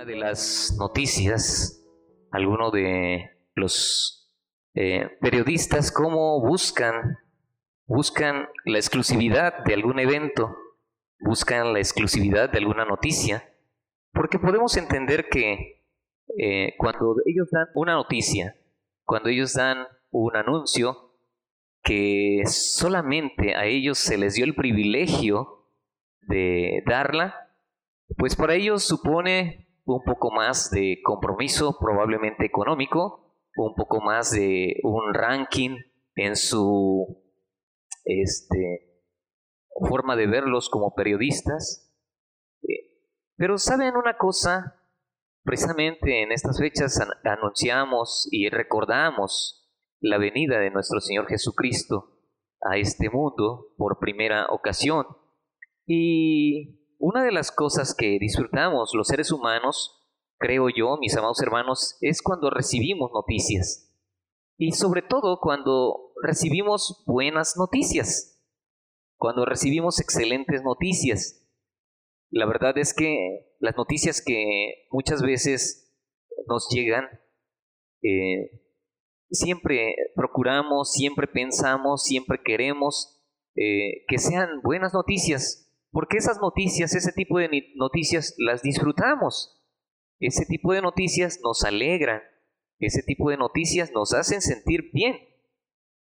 Una de las noticias, algunos de los eh, periodistas, cómo buscan, buscan la exclusividad de algún evento, buscan la exclusividad de alguna noticia, porque podemos entender que eh, cuando ellos dan una noticia, cuando ellos dan un anuncio, que solamente a ellos se les dio el privilegio de darla, pues para ellos supone un poco más de compromiso, probablemente económico, un poco más de un ranking en su este, forma de verlos como periodistas. Eh, pero saben una cosa, precisamente en estas fechas anunciamos y recordamos la venida de nuestro Señor Jesucristo a este mundo por primera ocasión. Y una de las cosas que disfrutamos los seres humanos, creo yo, mis amados hermanos, es cuando recibimos noticias. Y sobre todo cuando recibimos buenas noticias, cuando recibimos excelentes noticias. La verdad es que las noticias que muchas veces nos llegan, eh, siempre procuramos, siempre pensamos, siempre queremos eh, que sean buenas noticias, porque esas noticias, ese tipo de noticias las disfrutamos. Ese tipo de noticias nos alegran. Ese tipo de noticias nos hacen sentir bien.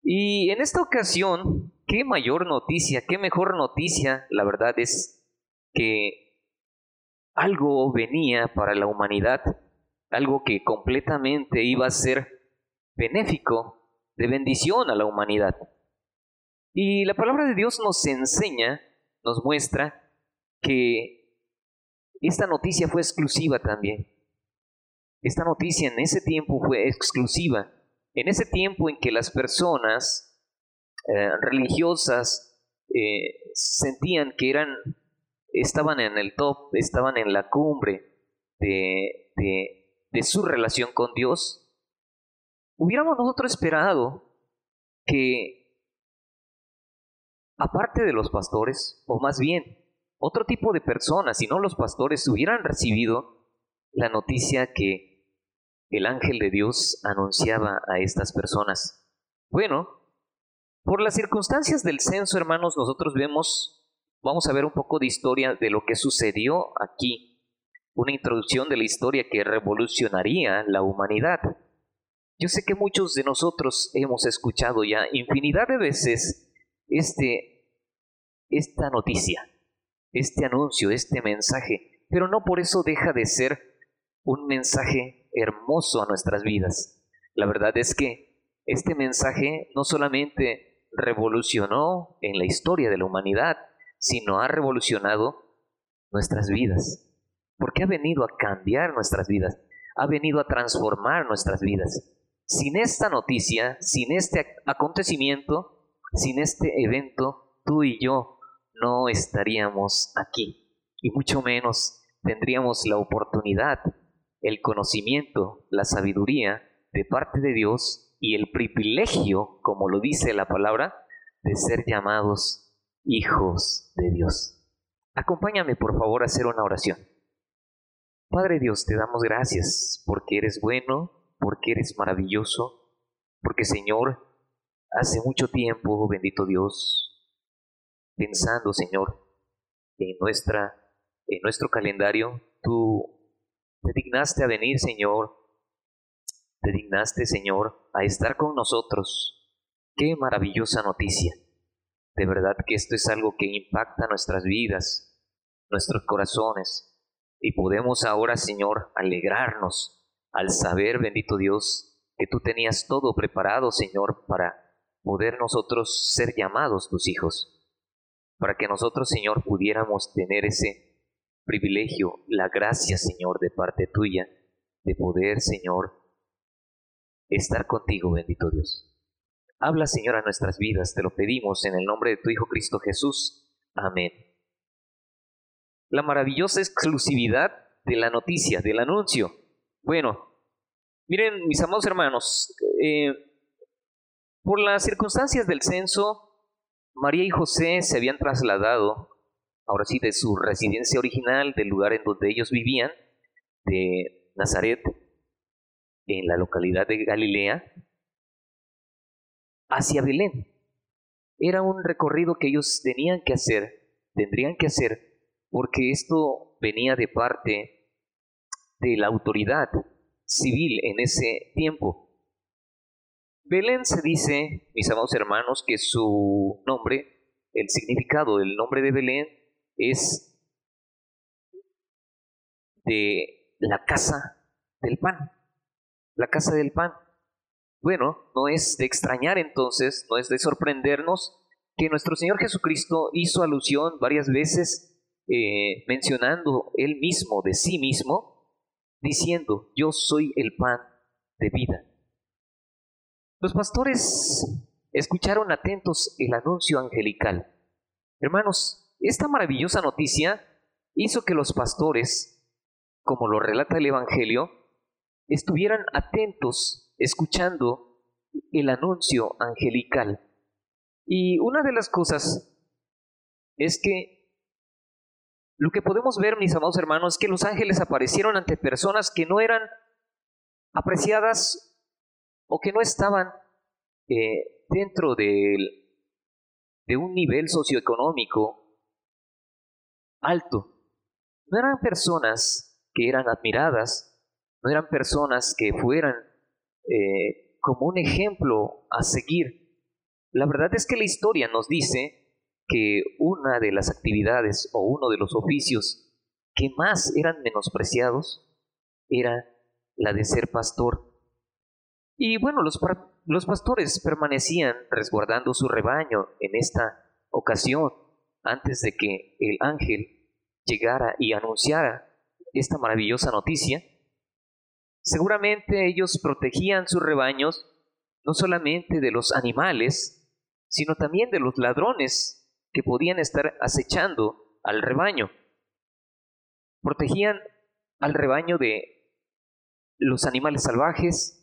Y en esta ocasión, qué mayor noticia, qué mejor noticia, la verdad es que algo venía para la humanidad, algo que completamente iba a ser benéfico, de bendición a la humanidad. Y la palabra de Dios nos enseña nos muestra que esta noticia fue exclusiva también. Esta noticia en ese tiempo fue exclusiva. En ese tiempo en que las personas eh, religiosas eh, sentían que eran, estaban en el top, estaban en la cumbre de, de su relación con Dios, hubiéramos nosotros esperado que aparte de los pastores, o más bien, otro tipo de personas, si no los pastores, hubieran recibido la noticia que el ángel de Dios anunciaba a estas personas. Bueno, por las circunstancias del censo, hermanos, nosotros vemos, vamos a ver un poco de historia de lo que sucedió aquí, una introducción de la historia que revolucionaría la humanidad. Yo sé que muchos de nosotros hemos escuchado ya infinidad de veces este, esta noticia, este anuncio, este mensaje, pero no por eso deja de ser un mensaje hermoso a nuestras vidas. La verdad es que este mensaje no solamente revolucionó en la historia de la humanidad, sino ha revolucionado nuestras vidas, porque ha venido a cambiar nuestras vidas, ha venido a transformar nuestras vidas. Sin esta noticia, sin este acontecimiento, sin este evento, tú y yo no estaríamos aquí, y mucho menos tendríamos la oportunidad, el conocimiento, la sabiduría de parte de Dios y el privilegio, como lo dice la palabra, de ser llamados hijos de Dios. Acompáñame por favor a hacer una oración. Padre Dios, te damos gracias porque eres bueno, porque eres maravilloso, porque Señor, hace mucho tiempo, bendito Dios, pensando, Señor, en, nuestra, en nuestro calendario, tú te dignaste a venir, Señor, te dignaste, Señor, a estar con nosotros. Qué maravillosa noticia. De verdad que esto es algo que impacta nuestras vidas, nuestros corazones, y podemos ahora, Señor, alegrarnos al saber, bendito Dios, que tú tenías todo preparado, Señor, para poder nosotros ser llamados tus hijos, para que nosotros, Señor, pudiéramos tener ese privilegio, la gracia, Señor, de parte tuya, de poder, Señor, estar contigo, bendito Dios. Habla, Señor, a nuestras vidas, te lo pedimos en el nombre de tu Hijo Cristo Jesús. Amén. La maravillosa exclusividad de la noticia, del anuncio. Bueno, miren, mis amados hermanos, eh, por las circunstancias del censo, María y José se habían trasladado, ahora sí, de su residencia original, del lugar en donde ellos vivían, de Nazaret, en la localidad de Galilea, hacia Belén. Era un recorrido que ellos tenían que hacer, tendrían que hacer, porque esto venía de parte de la autoridad civil en ese tiempo. Belén se dice, mis amados hermanos, que su nombre, el significado del nombre de Belén es de la casa del pan, la casa del pan. Bueno, no es de extrañar entonces, no es de sorprendernos que nuestro Señor Jesucristo hizo alusión varias veces eh, mencionando él mismo de sí mismo, diciendo, yo soy el pan de vida. Los pastores escucharon atentos el anuncio angelical. Hermanos, esta maravillosa noticia hizo que los pastores, como lo relata el Evangelio, estuvieran atentos escuchando el anuncio angelical. Y una de las cosas es que lo que podemos ver, mis amados hermanos, es que los ángeles aparecieron ante personas que no eran apreciadas o que no estaban eh, dentro de, un nivel socioeconómico alto. No eran personas que eran admiradas, no eran personas que fueran eh, como un ejemplo a seguir. La verdad es que la historia nos dice que una de las actividades o uno de los oficios que más eran menospreciados era la de ser pastor. Y bueno, los, pastores permanecían resguardando su rebaño en esta ocasión antes de que el ángel llegara y anunciara esta maravillosa noticia. Seguramente ellos protegían sus rebaños no solamente de los animales, sino también de los ladrones que podían estar acechando al rebaño. Protegían al rebaño de los animales salvajes,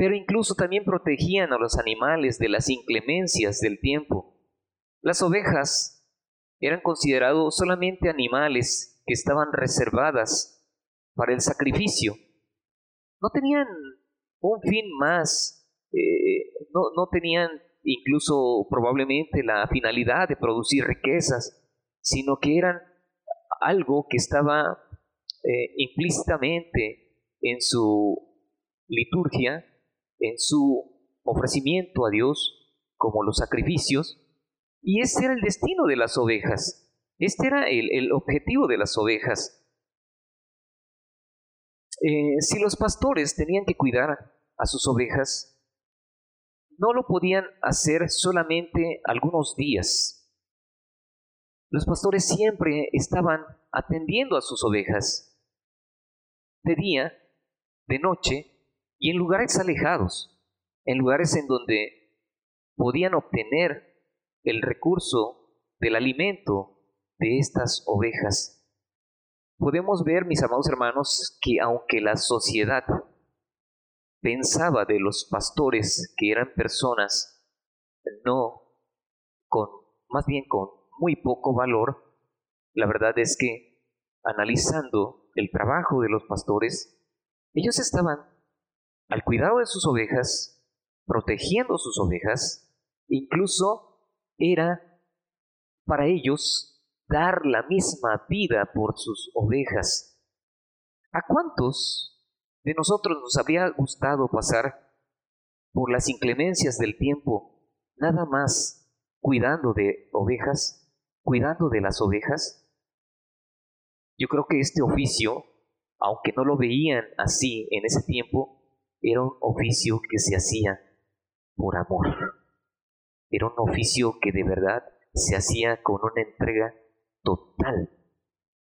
pero incluso también protegían a los animales de las inclemencias del tiempo. Las ovejas eran considerados solamente animales que estaban reservadas para el sacrificio. No tenían un fin más, eh, no, tenían incluso probablemente la finalidad de producir riquezas, sino que eran algo que estaba eh, implícitamente en su liturgia en su ofrecimiento a Dios como los sacrificios, y este era el destino de las ovejas, este era el, objetivo de las ovejas. Eh, si los pastores tenían que cuidar a sus ovejas, no lo podían hacer solamente algunos días. Los pastores siempre estaban atendiendo a sus ovejas, de día, de noche y en lugares alejados, en lugares en donde podían obtener el recurso del alimento de estas ovejas. Podemos ver, mis amados hermanos, que aunque la sociedad pensaba de los pastores que eran personas no con, más bien con muy poco valor, la verdad es que analizando el trabajo de los pastores, ellos estaban al cuidado de sus ovejas, protegiendo sus ovejas, incluso era para ellos dar la misma vida por sus ovejas. ¿A cuántos de nosotros nos habría gustado pasar por las inclemencias del tiempo nada más cuidando de ovejas, cuidando de las ovejas? Yo creo que este oficio, aunque no lo veían así en ese tiempo, era un oficio que se hacía por amor. Era un oficio que de verdad se hacía con una entrega total.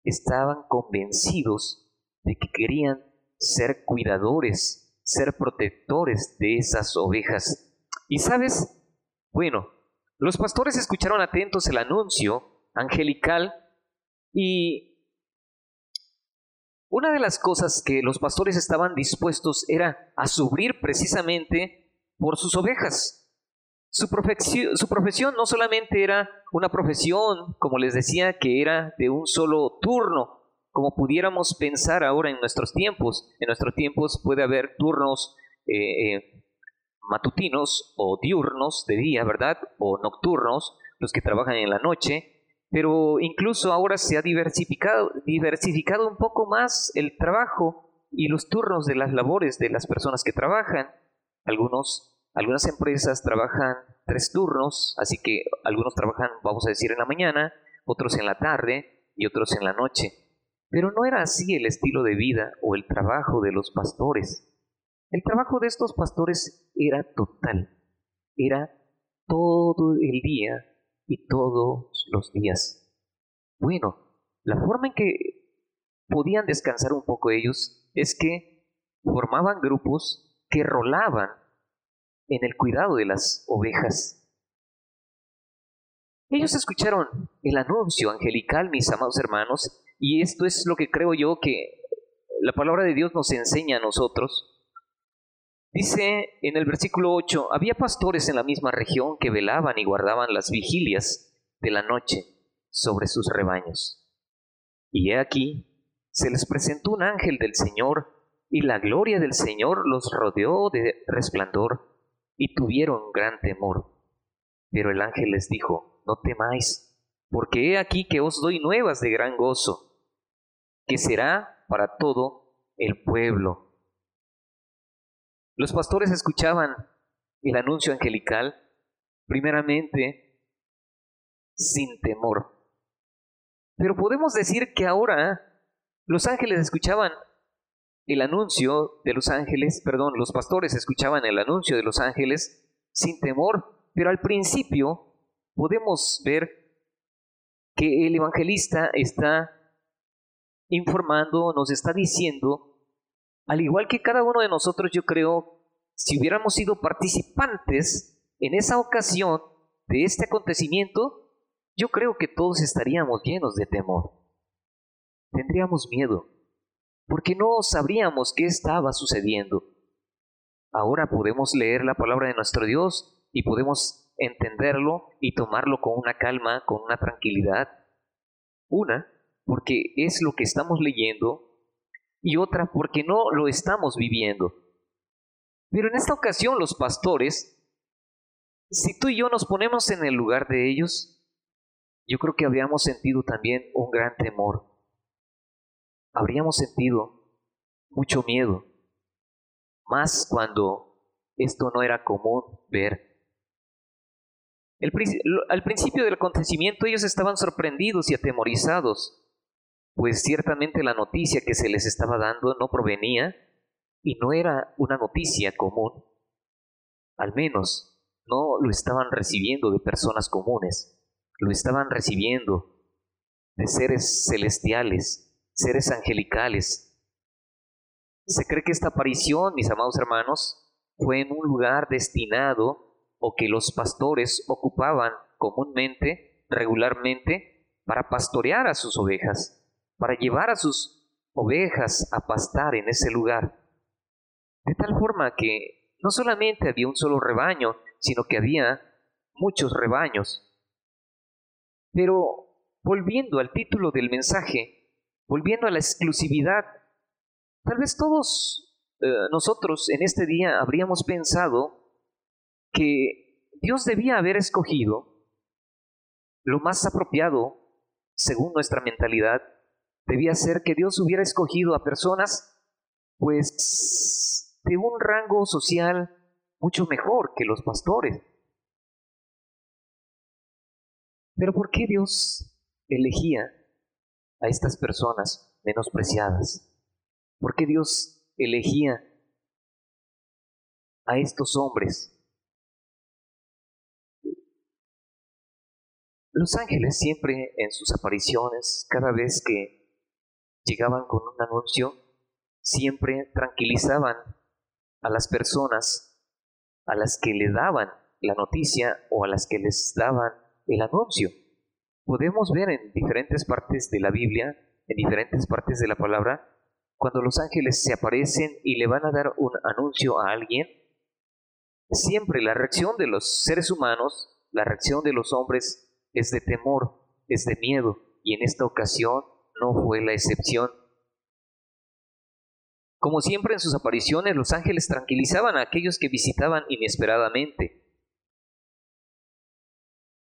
Estaban convencidos de que querían ser cuidadores, ser protectores de esas ovejas. Y sabes, bueno, los pastores escucharon atentos el anuncio angelical y una de las cosas que los pastores estaban dispuestos era a sufrir precisamente por sus ovejas. Su profesión, su profesión no solamente era una profesión, como les decía, que era de un solo turno, como pudiéramos pensar ahora en nuestros tiempos. En nuestros tiempos puede haber turnos eh, eh, matutinos o diurnos de día, ¿verdad? O nocturnos, los que trabajan en la noche, pero incluso ahora se ha diversificado, diversificado un poco más el trabajo y los turnos de las labores de las personas que trabajan. Algunos, algunas empresas trabajan tres turnos, así que algunos trabajan, vamos a decir, en la mañana, otros en la tarde y otros en la noche. Pero no era así el estilo de vida o el trabajo de los pastores. El trabajo de estos pastores era total, era todo el día y todos los días. Bueno, la forma en que podían descansar un poco ellos es que formaban grupos que rolaban en el cuidado de las ovejas. Ellos escucharon el anuncio angelical, mis amados hermanos, y esto es lo que creo yo que la palabra de Dios nos enseña a nosotros. Dice en el versículo 8, había pastores en la misma región que velaban y guardaban las vigilias de la noche sobre sus rebaños. Y he aquí, se les presentó un ángel del Señor, y la gloria del Señor los rodeó de resplandor, y tuvieron gran temor. Pero el ángel les dijo, no temáis, porque he aquí que os doy nuevas de gran gozo, que será para todo el pueblo los pastores escuchaban el anuncio angelical primeramente sin temor. Pero podemos decir que ahora los ángeles escuchaban el anuncio de los ángeles, perdón, los pastores escuchaban el anuncio de los ángeles sin temor, pero al principio podemos ver que el evangelista está informando, nos está diciendo al igual que cada uno de nosotros, yo creo, si hubiéramos sido participantes en esa ocasión de este acontecimiento, yo creo que todos estaríamos llenos de temor. Tendríamos miedo, porque no sabríamos qué estaba sucediendo. Ahora podemos leer la palabra de nuestro Dios y podemos entenderlo y tomarlo con una calma, con una tranquilidad. Una, porque es lo que estamos leyendo y otra porque no lo estamos viviendo. Pero en esta ocasión los pastores, si tú y yo nos ponemos en el lugar de ellos, yo creo que habríamos sentido también un gran temor. Habríamos sentido mucho miedo, más cuando esto no era común ver. al principio del acontecimiento ellos estaban sorprendidos y atemorizados pues ciertamente la noticia que se les estaba dando no provenía y no era una noticia común. Al menos no lo estaban recibiendo de personas comunes, lo estaban recibiendo de seres celestiales, seres angelicales. Se cree que esta aparición, mis amados hermanos, fue en un lugar destinado o que los pastores ocupaban comúnmente, regularmente, para pastorear a sus ovejas para llevar a sus ovejas a pastar en ese lugar. De tal forma que no solamente había un solo rebaño, sino que había muchos rebaños. Pero volviendo al título del mensaje, volviendo a la exclusividad, tal vez todos eh, nosotros en este día habríamos pensado que Dios debía haber escogido lo más apropiado, según nuestra mentalidad, debía ser que Dios hubiera escogido a personas pues de un rango social mucho mejor que los pastores. Pero ¿por qué Dios elegía a estas personas menospreciadas? ¿Por qué Dios elegía a estos hombres? Los ángeles siempre en sus apariciones, cada vez que llegaban con un anuncio, siempre tranquilizaban a las personas a las que le daban la noticia o a las que les daban el anuncio. Podemos ver en diferentes partes de la Biblia, en diferentes partes de la palabra, cuando los ángeles se aparecen y le van a dar un anuncio a alguien, siempre la reacción de los seres humanos, la reacción de los hombres es de temor, es de miedo, y en esta ocasión no fue la excepción. Como siempre en sus apariciones, los ángeles tranquilizaban a aquellos que visitaban inesperadamente.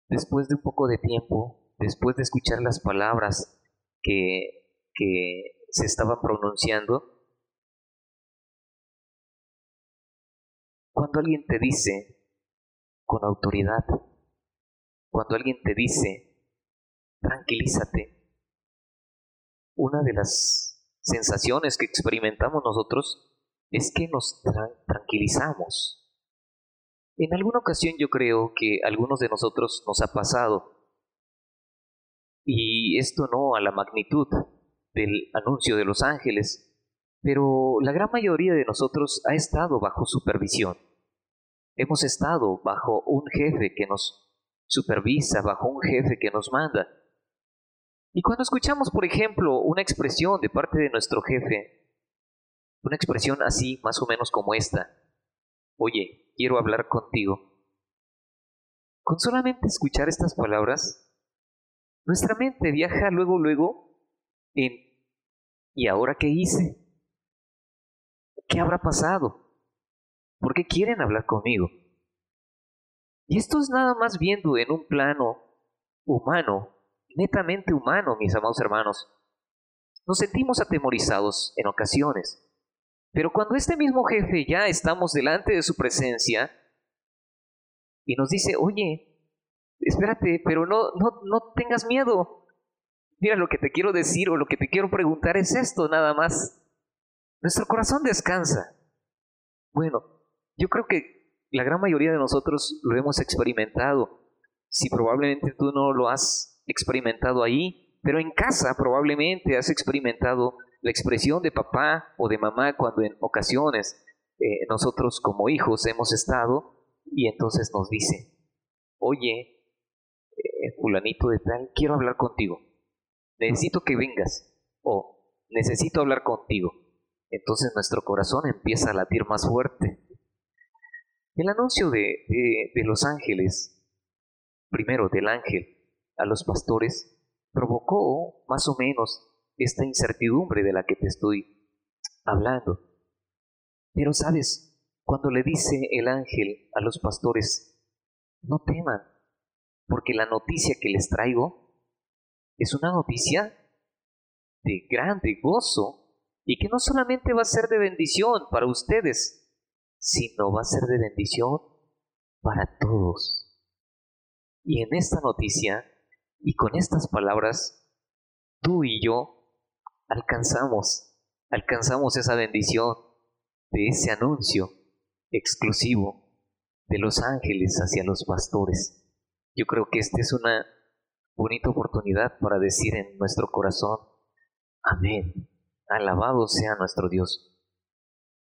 Después de un poco de tiempo, después de escuchar las palabras que, que se estaban pronunciando, cuando alguien te dice con autoridad, cuando alguien te dice, tranquilízate, una de las sensaciones que experimentamos nosotros es que nos tranquilizamos. En alguna ocasión yo creo que a algunos de nosotros nos ha pasado, y esto no a la magnitud del anuncio de los ángeles, pero la gran mayoría de nosotros ha estado bajo supervisión. Hemos estado bajo un jefe que nos supervisa, bajo un jefe que nos manda. Y cuando escuchamos, por ejemplo, una expresión de parte de nuestro jefe, una expresión así, más o menos como esta, oye, quiero hablar contigo. Con solamente escuchar estas palabras, nuestra mente viaja luego, luego en ¿y ahora qué hice? ¿Qué habrá pasado? ¿Por qué quieren hablar conmigo? Y esto es nada más viendo en un plano humano, netamente humano, mis amados hermanos. Nos sentimos atemorizados en ocasiones, pero cuando este mismo jefe ya estamos delante de su presencia y nos dice, oye, espérate, pero no, no, no tengas miedo. Mira, lo que te quiero decir o lo que te quiero preguntar es esto nada más. Nuestro corazón descansa. Bueno, yo creo que la gran mayoría de nosotros lo hemos experimentado. Si probablemente tú no lo has experimentado ahí, pero en casa probablemente has experimentado la expresión de papá o de mamá cuando en ocasiones eh, nosotros como hijos hemos estado y entonces nos dice, oye, eh, fulanito de tal, quiero hablar contigo, necesito que vengas o necesito hablar contigo entonces nuestro corazón empieza a latir más fuerte. El anuncio de, de, los ángeles, primero del ángel a los pastores, provocó más o menos esta incertidumbre de la que te estoy hablando. Pero sabes, cuando le dice el ángel a los pastores, no teman, porque la noticia que les traigo es una noticia de grande gozo y que no solamente va a ser de bendición para ustedes, sino va a ser de bendición para todos. Y en esta noticia y con estas palabras, tú y yo alcanzamos, alcanzamos esa bendición de ese anuncio exclusivo de los ángeles hacia los pastores. Yo creo que esta es una bonita oportunidad para decir en nuestro corazón, amén. Alabado sea nuestro Dios.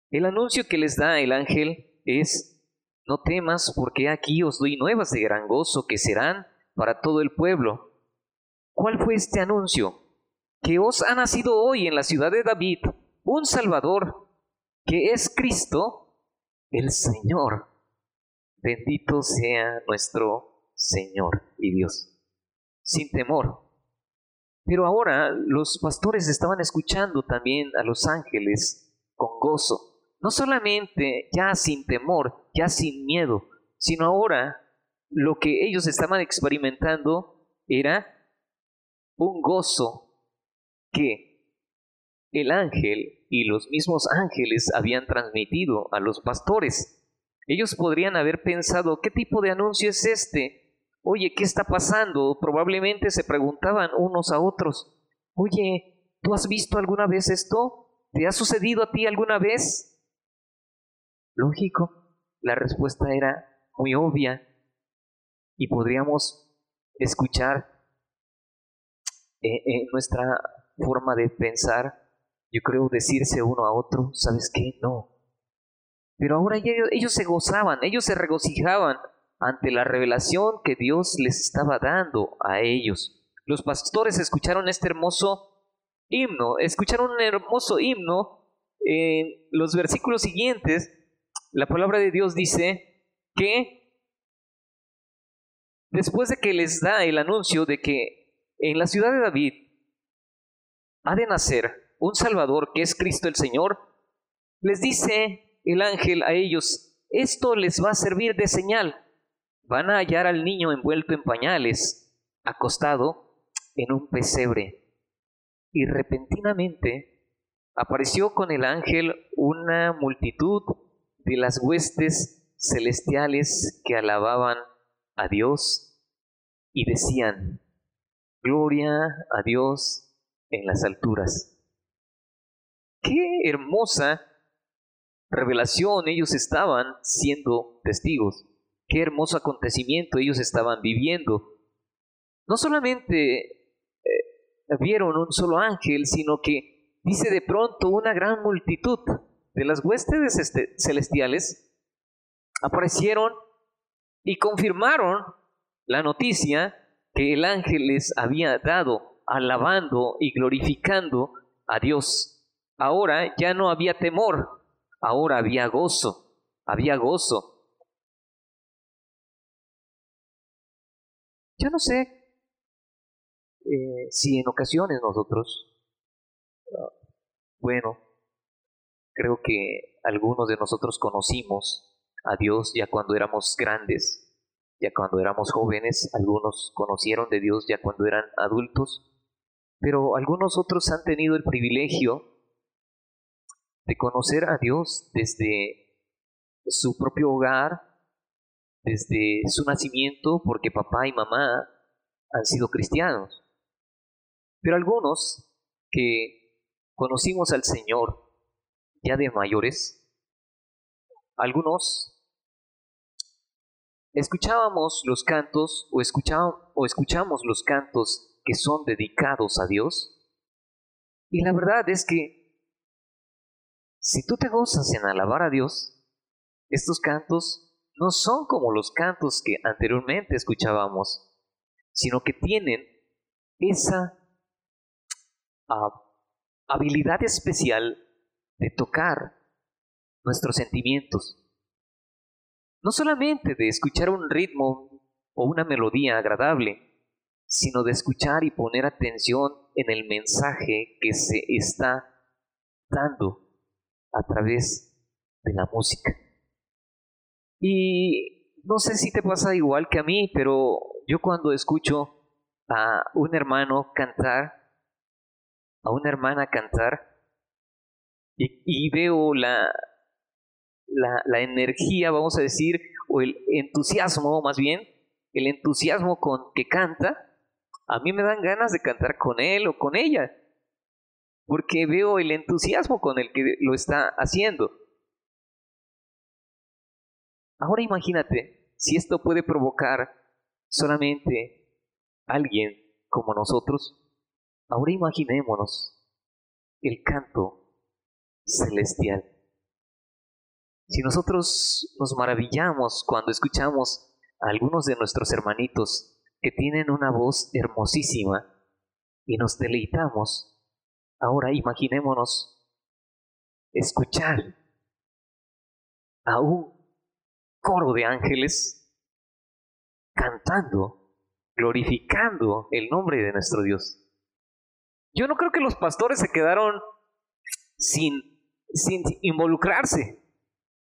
El anuncio que les da el ángel es, no temas porque aquí os doy nuevas de gran gozo que serán para todo el pueblo. ¿Cuál fue este anuncio? Que os ha nacido hoy en la ciudad de David un Salvador, que es Cristo el Señor. Bendito sea nuestro Señor y Dios. Sin temor, pero ahora los pastores estaban escuchando también a los ángeles con gozo, no solamente ya sin temor, ya sin miedo, sino ahora lo que ellos estaban experimentando era un gozo que el ángel y los mismos ángeles habían transmitido a los pastores. Ellos podrían haber pensado, ¿qué tipo de anuncio es este? Oye, ¿qué está pasando? Probablemente se preguntaban unos a otros, oye, ¿tú has visto alguna vez esto? ¿Te ha sucedido a ti alguna vez? Lógico, la respuesta era muy obvia y podríamos escuchar eh, eh, nuestra forma de pensar, yo creo decirse uno a otro, ¿sabes qué? No. Pero ahora ellos, ellos se gozaban, ellos se regocijaban ante la revelación que Dios les estaba dando a ellos. Los pastores escucharon este hermoso himno, escucharon un hermoso himno. En los versículos siguientes, la palabra de Dios dice que después de que les da el anuncio de que en la ciudad de David ha de nacer un Salvador que es Cristo el Señor, les dice el ángel a ellos, esto les va a servir de señal. Van a hallar al niño envuelto en pañales, acostado en un pesebre. Y repentinamente apareció con el ángel una multitud de las huestes celestiales que alababan a Dios y decían, Gloria a Dios en las alturas. Qué hermosa revelación ellos estaban siendo testigos. Qué hermoso acontecimiento ellos estaban viviendo. No solamente eh, vieron un solo ángel, sino que dice de pronto una gran multitud de las huestes este, celestiales aparecieron y confirmaron la noticia que el ángel les había dado, alabando y glorificando a Dios. Ahora ya no había temor, ahora había gozo, había gozo. Yo no sé eh, si en ocasiones nosotros, bueno, creo que algunos de nosotros conocimos a Dios ya cuando éramos grandes, ya cuando éramos jóvenes, algunos conocieron de Dios ya cuando eran adultos, pero algunos otros han tenido el privilegio de conocer a Dios desde su propio hogar, desde su nacimiento, porque papá y mamá han sido cristianos. Pero algunos que conocimos al Señor ya de mayores, algunos escuchábamos los cantos o, o escuchamos los cantos que son dedicados a Dios. Y la verdad es que si tú te gozas en alabar a Dios, estos cantos no son como los cantos que anteriormente escuchábamos, sino que tienen esa ah, habilidad especial de tocar nuestros sentimientos no solamente de escuchar un ritmo o una melodía agradable, sino de escuchar y poner atención en el mensaje que se está dando a través de la música. Y no sé si te pasa igual que a mí, pero yo cuando escucho a un hermano cantar, a una hermana cantar, y, veo la, la, energía, vamos a decir, o el entusiasmo más bien, el entusiasmo con que canta, a mí me dan ganas de cantar con él o con ella, porque veo el entusiasmo con el que lo está haciendo. Ahora imagínate si esto puede provocar solamente alguien como nosotros. Ahora imaginémonos el canto celestial. Si nosotros nos maravillamos cuando escuchamos a algunos de nuestros hermanitos que tienen una voz hermosísima y nos deleitamos, ahora imaginémonos escuchar a un coro de ángeles cantando, glorificando el nombre de nuestro Dios. Yo no creo que los pastores se quedaron sin, sin involucrarse.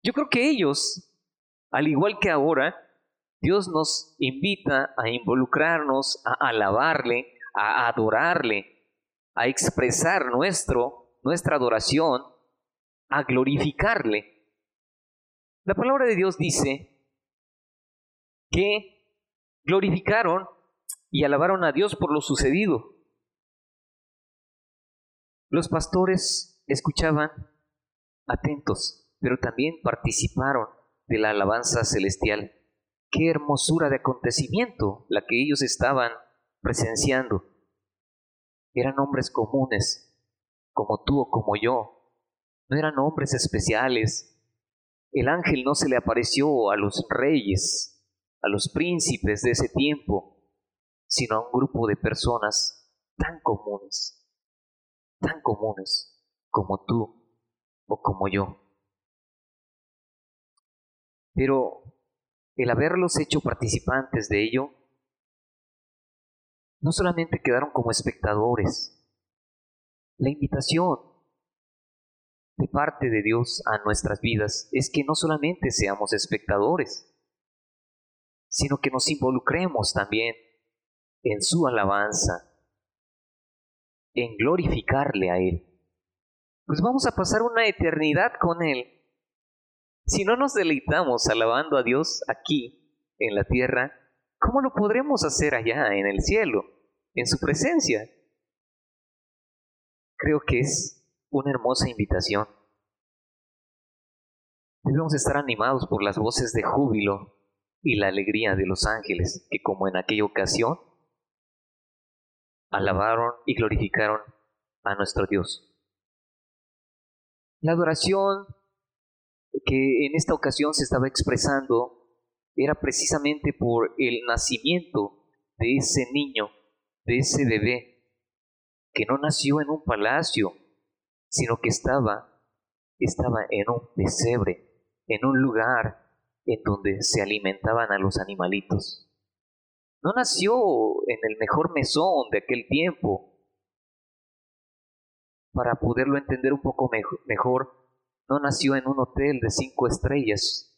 Yo creo que ellos, al igual que ahora, Dios nos invita a involucrarnos, a alabarle, a adorarle, a expresar nuestro, nuestra adoración, a glorificarle. La palabra de Dios dice que glorificaron y alabaron a Dios por lo sucedido. Los pastores escuchaban atentos pero también participaron de la alabanza celestial. Qué hermosura de acontecimiento la que ellos estaban presenciando. Eran hombres comunes, como tú o como yo. No eran hombres especiales. El ángel no se le apareció a los reyes, a los príncipes de ese tiempo, sino a un grupo de personas tan comunes, tan comunes como tú o como yo. Pero el haberlos hecho participantes de ello, no solamente quedaron como espectadores, La invitación de parte de Dios a nuestras vidas es que no solamente seamos espectadores, sino que nos involucremos también en su alabanza, en glorificarle a Él. Pues vamos a pasar una eternidad con Él. Si no nos deleitamos alabando a Dios aquí, en la tierra, ¿cómo lo podremos hacer allá, en el cielo, en su presencia? Creo que es una hermosa invitación. Debemos estar animados por las voces de júbilo y la alegría de los ángeles, que como en aquella ocasión, alabaron y glorificaron a nuestro Dios. La adoración que en esta ocasión se estaba expresando era precisamente por el nacimiento de ese niño, de ese bebé, que no nació en un palacio, sino que estaba, estaba en un pesebre, en un lugar en donde se alimentaban a los animalitos. No nació en el mejor mesón de aquel tiempo. Para poderlo entender un poco mejor, no nació en un hotel de cinco estrellas,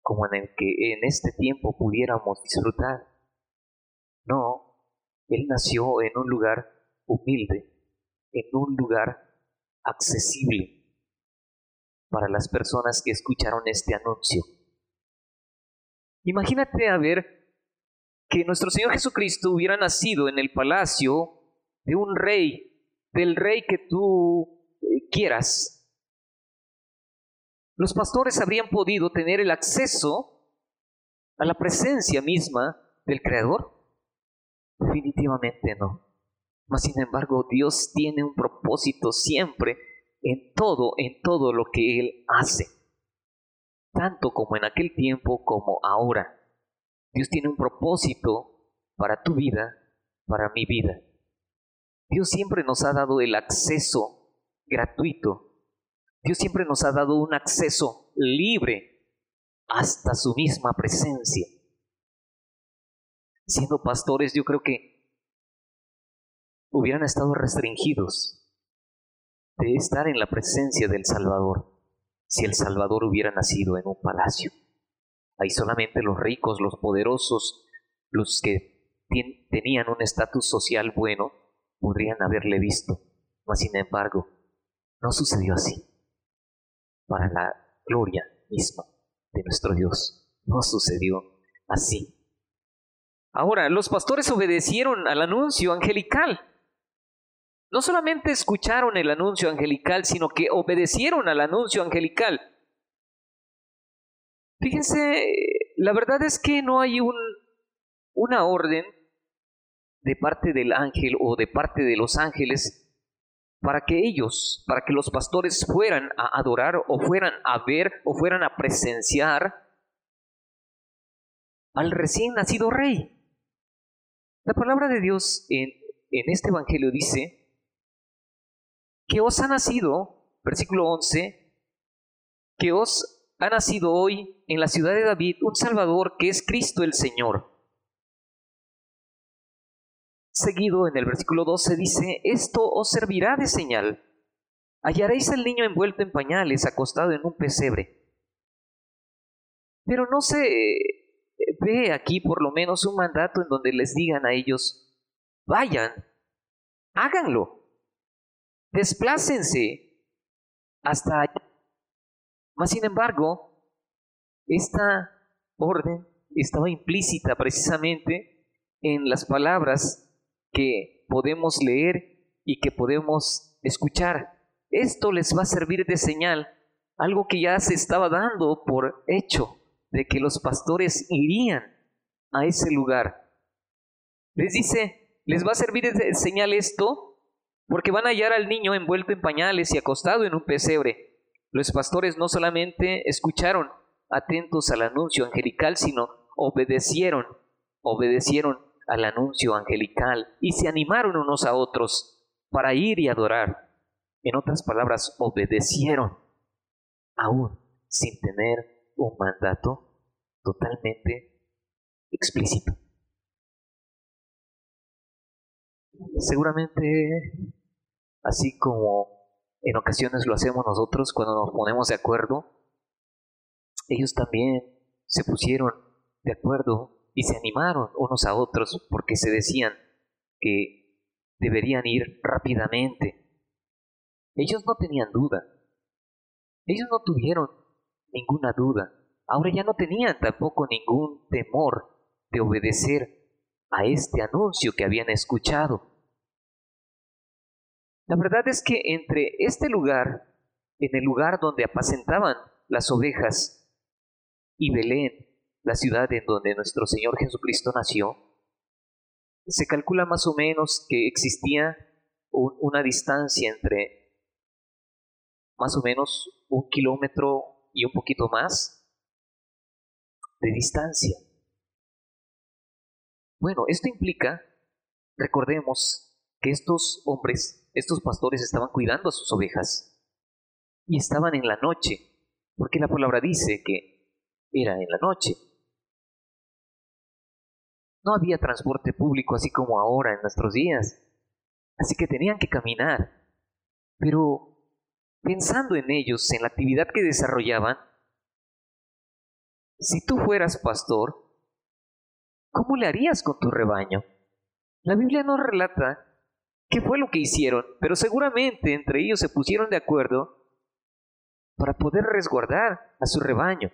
como en el que en este tiempo pudiéramos disfrutar. No, él nació en un lugar humilde, en un lugar accesible para las personas que escucharon este anuncio. Imagínate a ver que nuestro Señor Jesucristo hubiera nacido en el palacio de un rey, del rey que tú eh, quieras. Los pastores habrían podido tener el acceso a la presencia misma del Creador. Definitivamente no. Mas sin embargo, Dios tiene un propósito siempre en todo, en todo lo que Él hace, tanto como en aquel tiempo como ahora. Dios tiene un propósito para tu vida, para mi vida. Dios siempre nos ha dado el acceso gratuito. Dios siempre nos ha dado un acceso libre hasta su misma presencia. Siendo pastores, yo creo que hubieran estado restringidos de estar en la presencia del Salvador si el Salvador hubiera nacido en un palacio. Ahí solamente los ricos, los poderosos, los que tenían un estatus social bueno, podrían haberle visto. Mas sin embargo, no sucedió así. Para la gloria misma de nuestro Dios, no sucedió así. Ahora, los pastores obedecieron al anuncio angelical. No solamente escucharon el anuncio angelical, sino que obedecieron al anuncio angelical. Fíjense, la verdad es que no hay un, una orden de parte del ángel o de parte de los ángeles para que ellos, para que los pastores fueran a adorar o fueran a ver o fueran a presenciar al recién nacido rey. La palabra de Dios en, este Evangelio dice que os ha nacido, versículo 11, que os ha nacido hoy en la ciudad de David un Salvador que es Cristo el Señor. Seguido en el versículo 12 dice, esto os servirá de señal. Hallaréis al niño envuelto en pañales, acostado en un pesebre. Pero no se ve aquí por lo menos un mandato en donde les digan a ellos, vayan, háganlo desplácense hasta allá. Mas, sin embargo, esta orden estaba implícita precisamente en las palabras que podemos leer y que podemos escuchar. Esto les va a servir de señal, algo que ya se estaba dando por hecho, de que los pastores irían a ese lugar. Les dice, les va a servir de señal esto porque van a hallar al niño envuelto en pañales y acostado en un pesebre. Los pastores no solamente escucharon atentos al anuncio angelical, sino obedecieron, obedecieron al anuncio angelical y se animaron unos a otros para ir y adorar. En otras palabras, obedecieron, aún sin tener un mandato totalmente explícito. Seguramente así como en ocasiones lo hacemos nosotros cuando nos ponemos de acuerdo, ellos también se pusieron de acuerdo y se animaron unos a otros porque se decían que deberían ir rápidamente. Ellos no tenían duda. Ellos no tuvieron ninguna duda. Ahora ya no tenían tampoco ningún temor de obedecer a este anuncio que habían escuchado. La verdad es que entre este lugar, en el lugar donde apacentaban las ovejas, y Belén, la ciudad en donde nuestro Señor Jesucristo nació, se calcula más o menos que existía una distancia entre más o menos un kilómetro y un poquito más de distancia. Bueno, esto implica, recordemos, que estos hombres, estos pastores estaban cuidando a sus ovejas y estaban en la noche, porque la palabra dice que era en la noche. No había transporte público así como ahora en nuestros días, así que tenían que caminar. Pero pensando en ellos, en la actividad que desarrollaban, si tú fueras pastor, ¿cómo le harías con tu rebaño? La Biblia no relata qué fue lo que hicieron, pero seguramente entre ellos se pusieron de acuerdo para poder resguardar a su rebaño.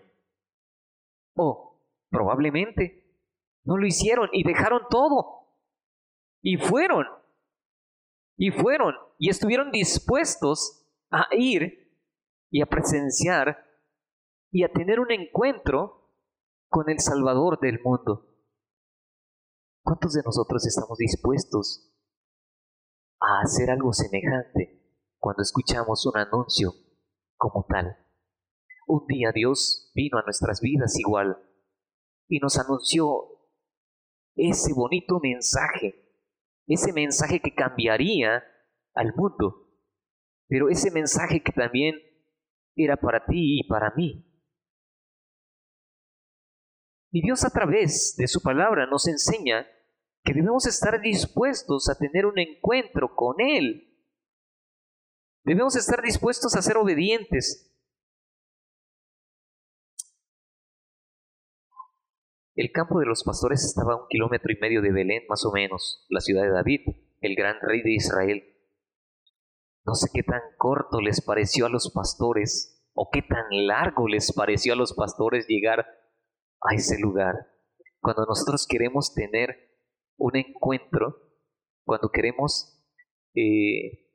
O probablemente no lo hicieron y dejaron todo. Y fueron. Y fueron. Y estuvieron dispuestos a ir y a presenciar y a tener un encuentro con el Salvador del mundo. ¿Cuántos de nosotros estamos dispuestos a hacer algo semejante cuando escuchamos un anuncio como tal? Un día Dios vino a nuestras vidas igual y nos anunció ese bonito mensaje, ese mensaje que cambiaría al mundo, pero ese mensaje que también era para ti y para mí. Y Dios a través de su palabra nos enseña que debemos estar dispuestos a tener un encuentro con Él. Debemos estar dispuestos a ser obedientes. El campo de los pastores estaba a un kilómetro y medio de Belén, más o menos, la ciudad de David, el gran rey de Israel. No sé qué tan corto les pareció a los pastores o qué tan largo les pareció a los pastores llegar a ese lugar. Cuando nosotros queremos tener un encuentro, cuando queremos eh,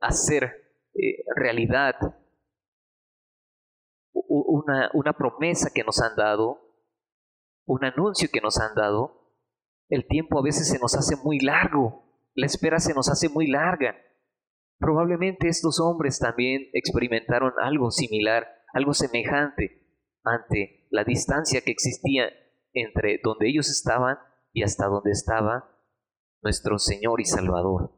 hacer eh, realidad una, una promesa que nos han dado, un anuncio que nos han dado, el tiempo a veces se nos hace muy largo, la espera se nos hace muy larga. Probablemente estos hombres también experimentaron algo similar, algo semejante ante la distancia que existía entre donde ellos estaban y hasta donde estaba nuestro Señor y Salvador.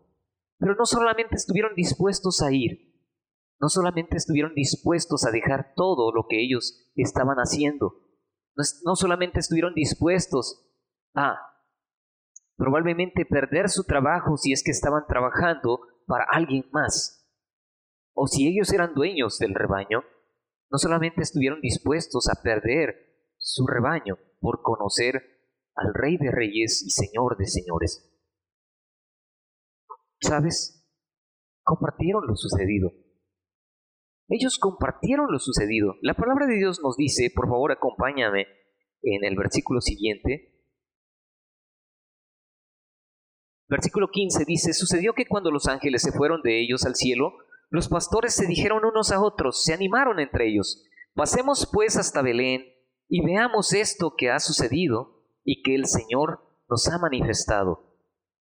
Pero no solamente estuvieron dispuestos a ir, no solamente estuvieron dispuestos a dejar todo lo que ellos estaban haciendo, no, solamente estuvieron dispuestos a probablemente perder su trabajo si es que estaban trabajando para alguien más, o si ellos eran dueños del rebaño, no solamente estuvieron dispuestos a perder su rebaño por conocer al Rey de Reyes y Señor de Señores. ¿Sabes? Compartieron lo sucedido. Ellos compartieron lo sucedido. La palabra de Dios nos dice, por favor acompáñame en el versículo siguiente. Versículo 15 dice, sucedió que cuando los ángeles se fueron de ellos al cielo, los pastores se dijeron unos a otros, se animaron entre ellos, pasemos pues hasta Belén y veamos esto que ha sucedido y que el Señor nos ha manifestado.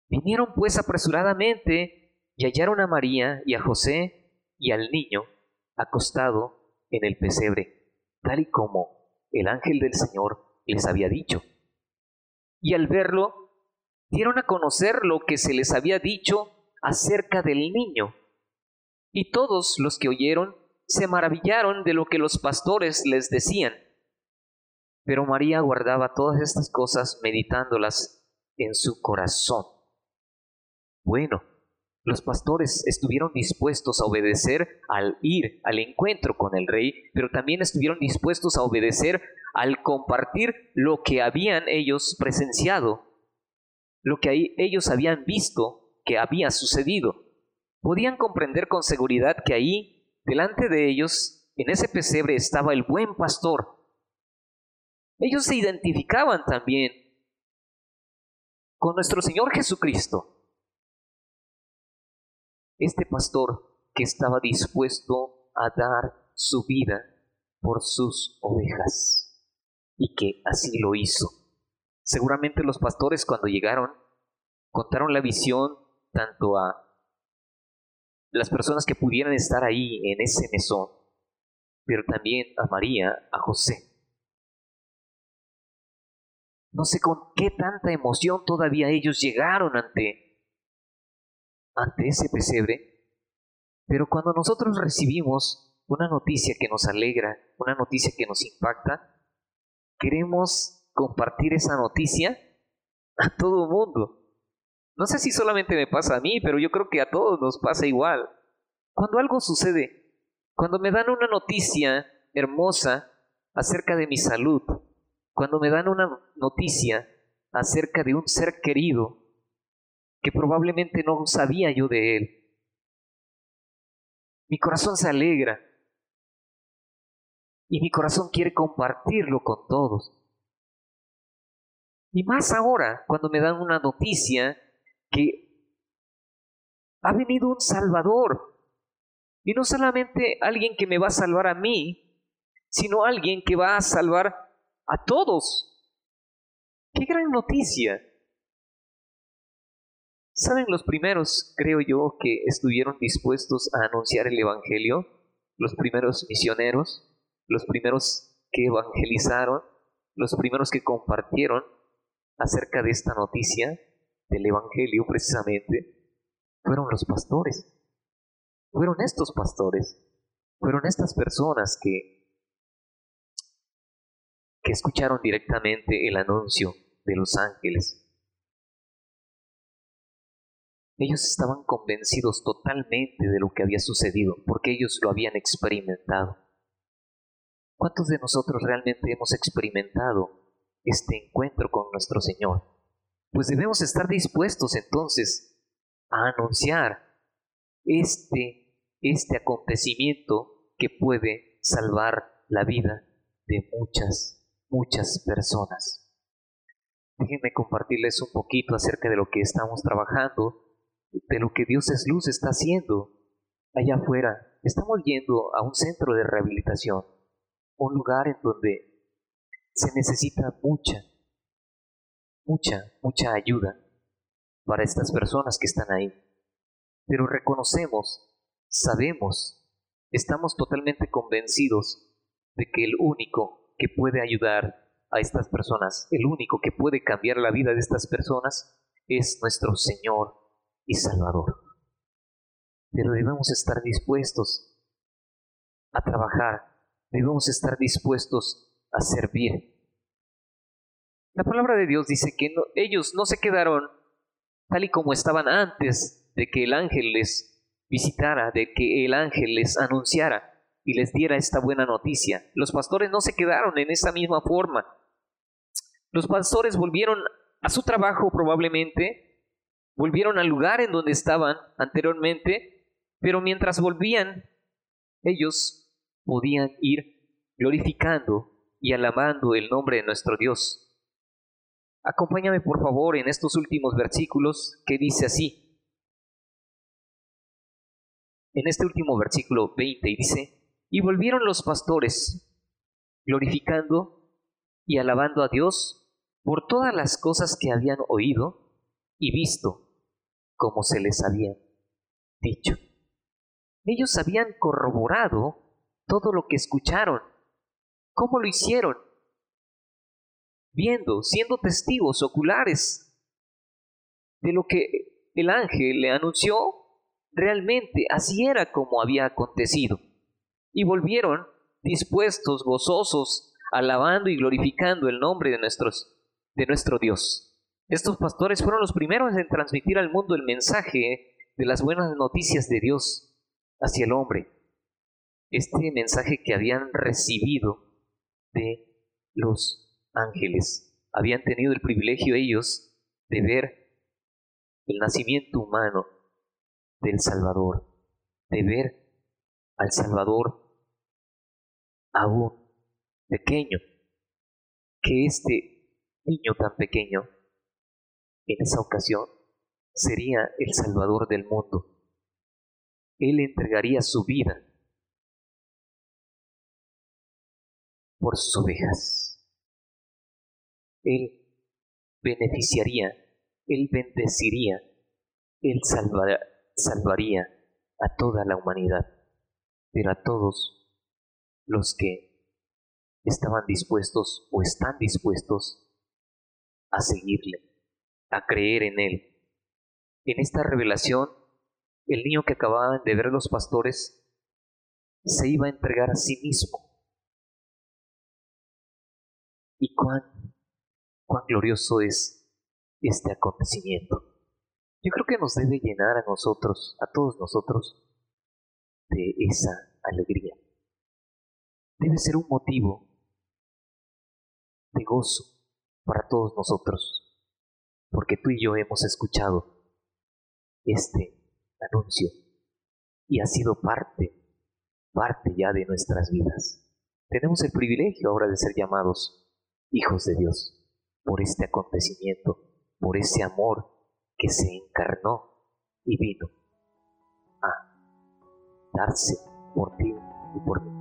Vinieron pues apresuradamente y hallaron a María y a José y al niño acostado en el pesebre, tal y como el ángel del Señor les había dicho. Y al verlo, dieron a conocer lo que se les había dicho acerca del niño. Y todos los que oyeron se maravillaron de lo que los pastores les decían. Pero María guardaba todas estas cosas meditándolas en su corazón. Bueno, Los pastores estuvieron dispuestos a obedecer al ir al encuentro con el rey, pero también estuvieron dispuestos a obedecer al compartir lo que habían ellos presenciado, lo que ellos habían visto que había sucedido. Podían comprender con seguridad que ahí, delante de ellos, en ese pesebre estaba el buen pastor. Ellos se identificaban también con nuestro Señor Jesucristo este pastor que estaba dispuesto a dar su vida por sus ovejas y que así lo hizo. Seguramente los pastores cuando llegaron contaron la visión tanto a las personas que pudieran estar ahí en ese mesón, pero también a María, a José. No sé con qué tanta emoción todavía ellos llegaron ante ante ese pesebre, pero cuando nosotros recibimos una noticia que nos alegra, una noticia que nos impacta, queremos compartir esa noticia a todo el mundo. No sé si solamente me pasa a mí, pero yo creo que a todos nos pasa igual. Cuando algo sucede, cuando me dan una noticia hermosa acerca de mi salud, cuando me dan una noticia acerca de un ser querido, que probablemente no sabía yo de Él. Mi corazón se alegra y mi corazón quiere compartirlo con todos. Y más ahora, cuando me dan una noticia que ha venido un Salvador. Y no solamente alguien que me va a salvar a mí, sino alguien que va a salvar a todos. ¡Qué gran noticia! ¿Saben los primeros, creo yo, que estuvieron dispuestos a anunciar el Evangelio? Los primeros misioneros, los primeros que evangelizaron, los primeros que compartieron acerca de esta noticia del Evangelio precisamente, fueron los pastores. Fueron estos pastores, fueron estas personas que, que escucharon directamente el anuncio de los ángeles ellos estaban convencidos totalmente de lo que había sucedido, porque ellos lo habían experimentado. ¿Cuántos de nosotros realmente hemos experimentado este encuentro con nuestro Señor? Pues debemos estar dispuestos entonces a anunciar este, este acontecimiento que puede salvar la vida de muchas, muchas personas. Déjenme compartirles un poquito acerca de lo que estamos trabajando de lo que Dios es luz está haciendo allá afuera. Estamos yendo a un centro de rehabilitación, un lugar en donde se necesita mucha, mucha, mucha ayuda para estas personas que están ahí. Pero reconocemos, sabemos, estamos totalmente convencidos de que el único que puede ayudar a estas personas, el único que puede cambiar la vida de estas personas, es nuestro Señor y Salvador. Pero debemos estar dispuestos a trabajar, debemos estar dispuestos a servir. La palabra de Dios dice que ellos no se quedaron tal y como estaban antes de que el ángel les visitara, de que el ángel les anunciara y les diera esta buena noticia. Los pastores no se quedaron en esa misma forma. Los pastores volvieron a su trabajo probablemente Volvieron al lugar en donde estaban anteriormente, pero mientras volvían, ellos podían ir glorificando y alabando el nombre de nuestro Dios. Acompáñame por favor en estos últimos versículos que dice así. En este último versículo 20 dice, y volvieron los pastores glorificando y alabando a Dios por todas las cosas que habían oído y visto como se les había dicho. Ellos habían corroborado todo lo que escucharon. ¿Cómo lo hicieron? Viendo, siendo testigos oculares de lo que el ángel le anunció, realmente así era como había acontecido. Y volvieron dispuestos, gozosos, alabando y glorificando el nombre de, nuestros, de nuestro Dios. Estos pastores fueron los primeros en transmitir al mundo el mensaje de las buenas noticias de Dios hacia el hombre. Este mensaje que habían recibido de los ángeles. Habían tenido el privilegio ellos de ver el nacimiento humano del Salvador, de ver al Salvador aún pequeño, que este niño tan pequeño en esa ocasión sería el Salvador del mundo. Él entregaría su vida por sus ovejas. Él beneficiaría, Él bendeciría, Él salvaría a toda la humanidad, pero a todos los que estaban dispuestos o están dispuestos a seguirle, a creer en Él. En esta revelación, el niño que acababan de ver los pastores se iba a entregar a sí mismo y cuán, cuán glorioso es este acontecimiento. Yo creo que nos debe llenar a nosotros, a todos nosotros, de esa alegría. Debe ser un motivo de gozo para todos nosotros, porque tú y yo hemos escuchado este anuncio y ha sido parte, parte ya de nuestras vidas. Tenemos el privilegio ahora de ser llamados hijos de Dios, por este acontecimiento, por ese amor que se encarnó y vino a darse por ti y por mí.